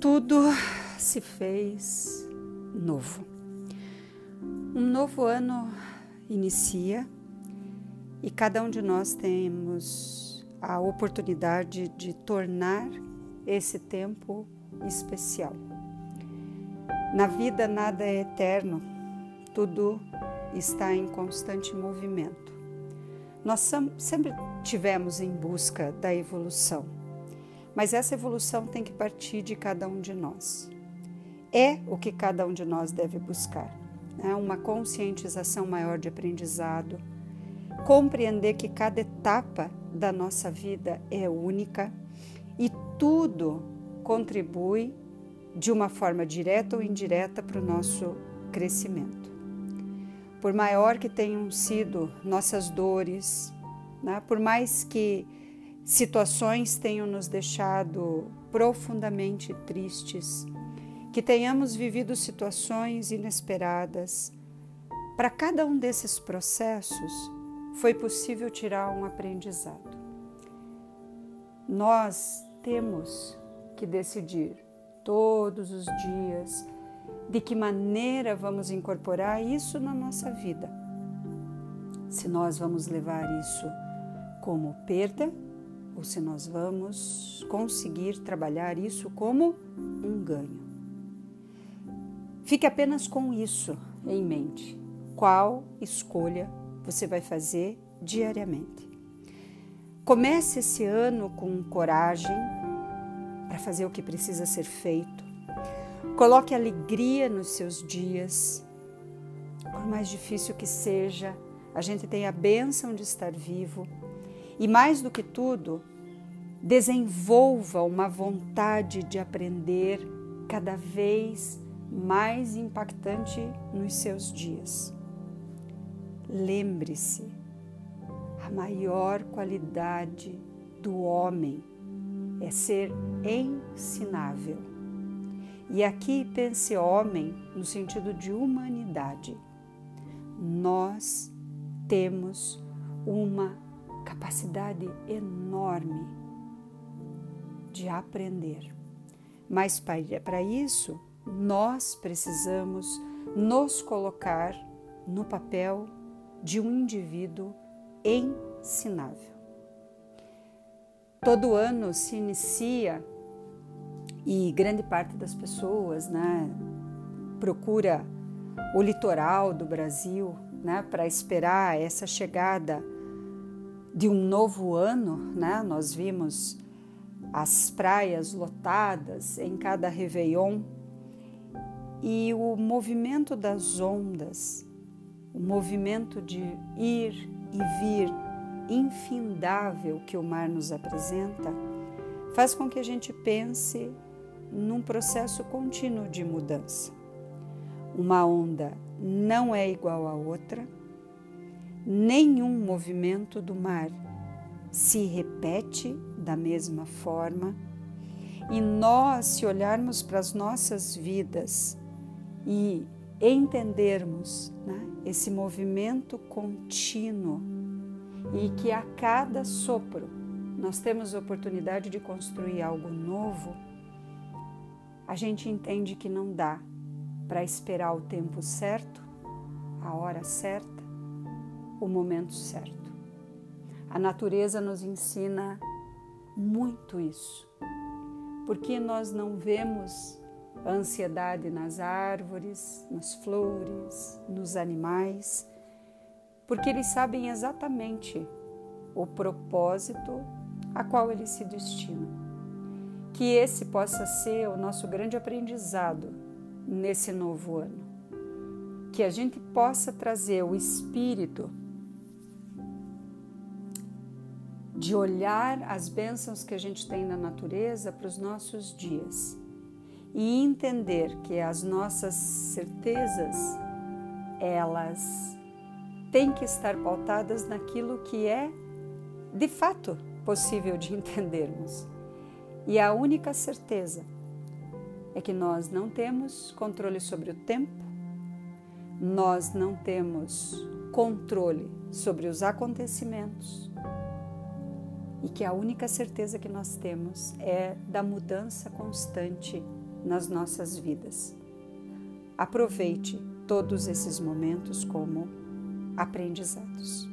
tudo se fez novo. Um novo ano inicia e cada um de nós temos a oportunidade de tornar esse tempo especial. Na vida nada é eterno, tudo está em constante movimento. Nós sempre tivemos em busca da evolução mas essa evolução tem que partir de cada um de nós. É o que cada um de nós deve buscar. Né? Uma conscientização maior de aprendizado, compreender que cada etapa da nossa vida é única e tudo contribui de uma forma direta ou indireta para o nosso crescimento. Por maior que tenham sido nossas dores, né? por mais que situações tenham nos deixado profundamente tristes, que tenhamos vivido situações inesperadas. Para cada um desses processos, foi possível tirar um aprendizado. Nós temos que decidir todos os dias de que maneira vamos incorporar isso na nossa vida. Se nós vamos levar isso como perda ou se nós vamos conseguir trabalhar isso como um ganho. Fique apenas com isso em mente. Qual escolha você vai fazer diariamente? Comece esse ano com coragem para fazer o que precisa ser feito. Coloque alegria nos seus dias. Por mais difícil que seja, a gente tem a bênção de estar vivo e mais do que tudo, desenvolva uma vontade de aprender cada vez mais impactante nos seus dias. Lembre-se, a maior qualidade do homem é ser ensinável. E aqui pense homem no sentido de humanidade. Nós temos uma capacidade enorme de aprender. Mas para isso, nós precisamos nos colocar no papel de um indivíduo ensinável. Todo ano se inicia e grande parte das pessoas né, procura o litoral do Brasil né, para esperar essa chegada de um novo ano, né? Nós vimos as praias lotadas em cada Réveillon e o movimento das ondas, o movimento de ir e vir infindável que o mar nos apresenta, faz com que a gente pense num processo contínuo de mudança. Uma onda não é igual à outra nenhum movimento do mar se repete da mesma forma. E nós, se olharmos para as nossas vidas e entendermos né, esse movimento contínuo e que a cada sopro nós temos oportunidade de construir algo novo, a gente entende que não dá para esperar o tempo certo, a hora certa o momento certo. A natureza nos ensina muito isso. Porque nós não vemos a ansiedade nas árvores, nas flores, nos animais, porque eles sabem exatamente o propósito a qual eles se destinam. Que esse possa ser o nosso grande aprendizado nesse novo ano. Que a gente possa trazer o espírito de olhar as bênçãos que a gente tem na natureza para os nossos dias e entender que as nossas certezas elas têm que estar pautadas naquilo que é de fato possível de entendermos. E a única certeza é que nós não temos controle sobre o tempo, nós não temos controle sobre os acontecimentos, e que a única certeza que nós temos é da mudança constante nas nossas vidas. Aproveite todos esses momentos como aprendizados.